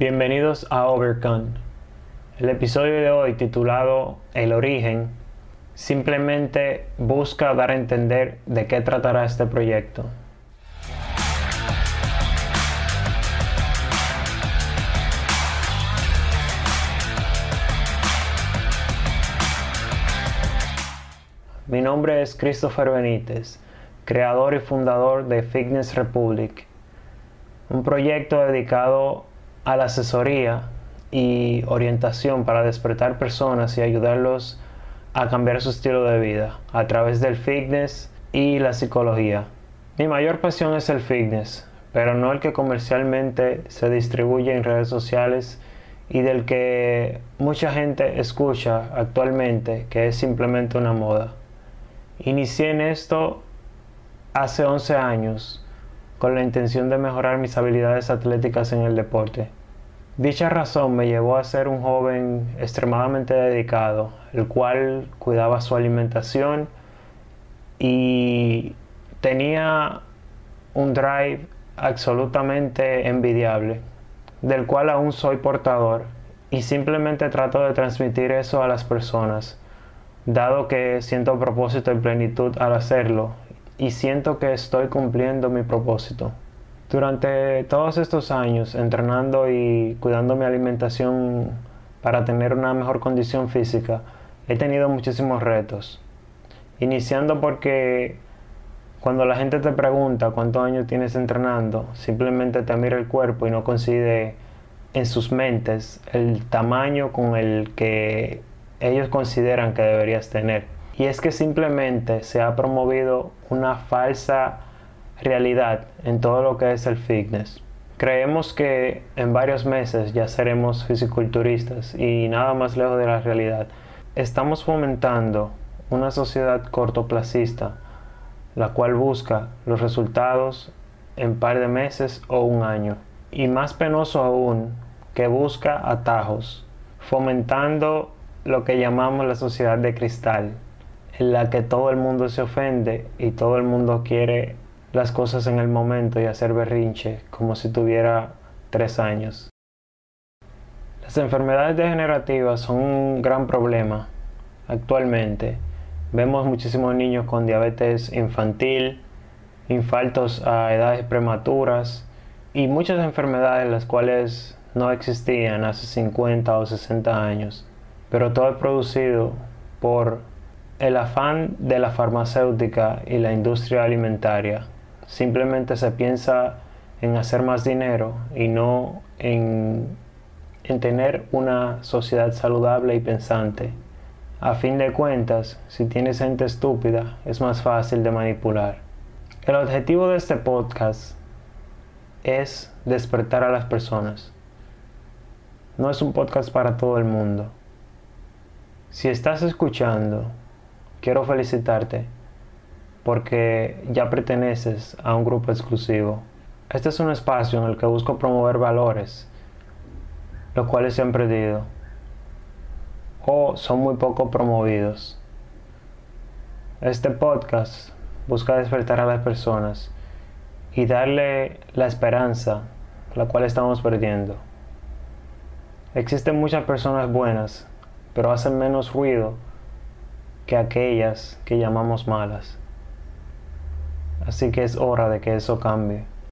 Bienvenidos a Overcome. El episodio de hoy titulado El origen simplemente busca dar a entender de qué tratará este proyecto. Mi nombre es Christopher Benítez, creador y fundador de Fitness Republic, un proyecto dedicado a la asesoría y orientación para despertar personas y ayudarlos a cambiar su estilo de vida a través del fitness y la psicología. Mi mayor pasión es el fitness, pero no el que comercialmente se distribuye en redes sociales y del que mucha gente escucha actualmente que es simplemente una moda. Inicié en esto hace 11 años con la intención de mejorar mis habilidades atléticas en el deporte. Dicha razón me llevó a ser un joven extremadamente dedicado, el cual cuidaba su alimentación y tenía un drive absolutamente envidiable, del cual aún soy portador y simplemente trato de transmitir eso a las personas dado que siento propósito y plenitud al hacerlo y siento que estoy cumpliendo mi propósito. Durante todos estos años entrenando y cuidando mi alimentación para tener una mejor condición física, he tenido muchísimos retos. Iniciando porque cuando la gente te pregunta cuántos años tienes entrenando, simplemente te mira el cuerpo y no coincide en sus mentes el tamaño con el que ellos consideran que deberías tener. Y es que simplemente se ha promovido una falsa realidad en todo lo que es el fitness. Creemos que en varios meses ya seremos fisiculturistas y nada más lejos de la realidad. Estamos fomentando una sociedad cortoplacista, la cual busca los resultados en par de meses o un año. Y más penoso aún, que busca atajos, fomentando lo que llamamos la sociedad de cristal, en la que todo el mundo se ofende y todo el mundo quiere las cosas en el momento y hacer berrinche como si tuviera tres años. Las enfermedades degenerativas son un gran problema actualmente. Vemos muchísimos niños con diabetes infantil, infartos a edades prematuras y muchas enfermedades las cuales no existían hace 50 o 60 años pero todo es producido por el afán de la farmacéutica y la industria alimentaria. Simplemente se piensa en hacer más dinero y no en, en tener una sociedad saludable y pensante. A fin de cuentas, si tienes gente estúpida, es más fácil de manipular. El objetivo de este podcast es despertar a las personas. No es un podcast para todo el mundo. Si estás escuchando, quiero felicitarte porque ya perteneces a un grupo exclusivo. Este es un espacio en el que busco promover valores, los cuales se han perdido o son muy poco promovidos. Este podcast busca despertar a las personas y darle la esperanza, la cual estamos perdiendo. Existen muchas personas buenas pero hacen menos ruido que aquellas que llamamos malas. Así que es hora de que eso cambie.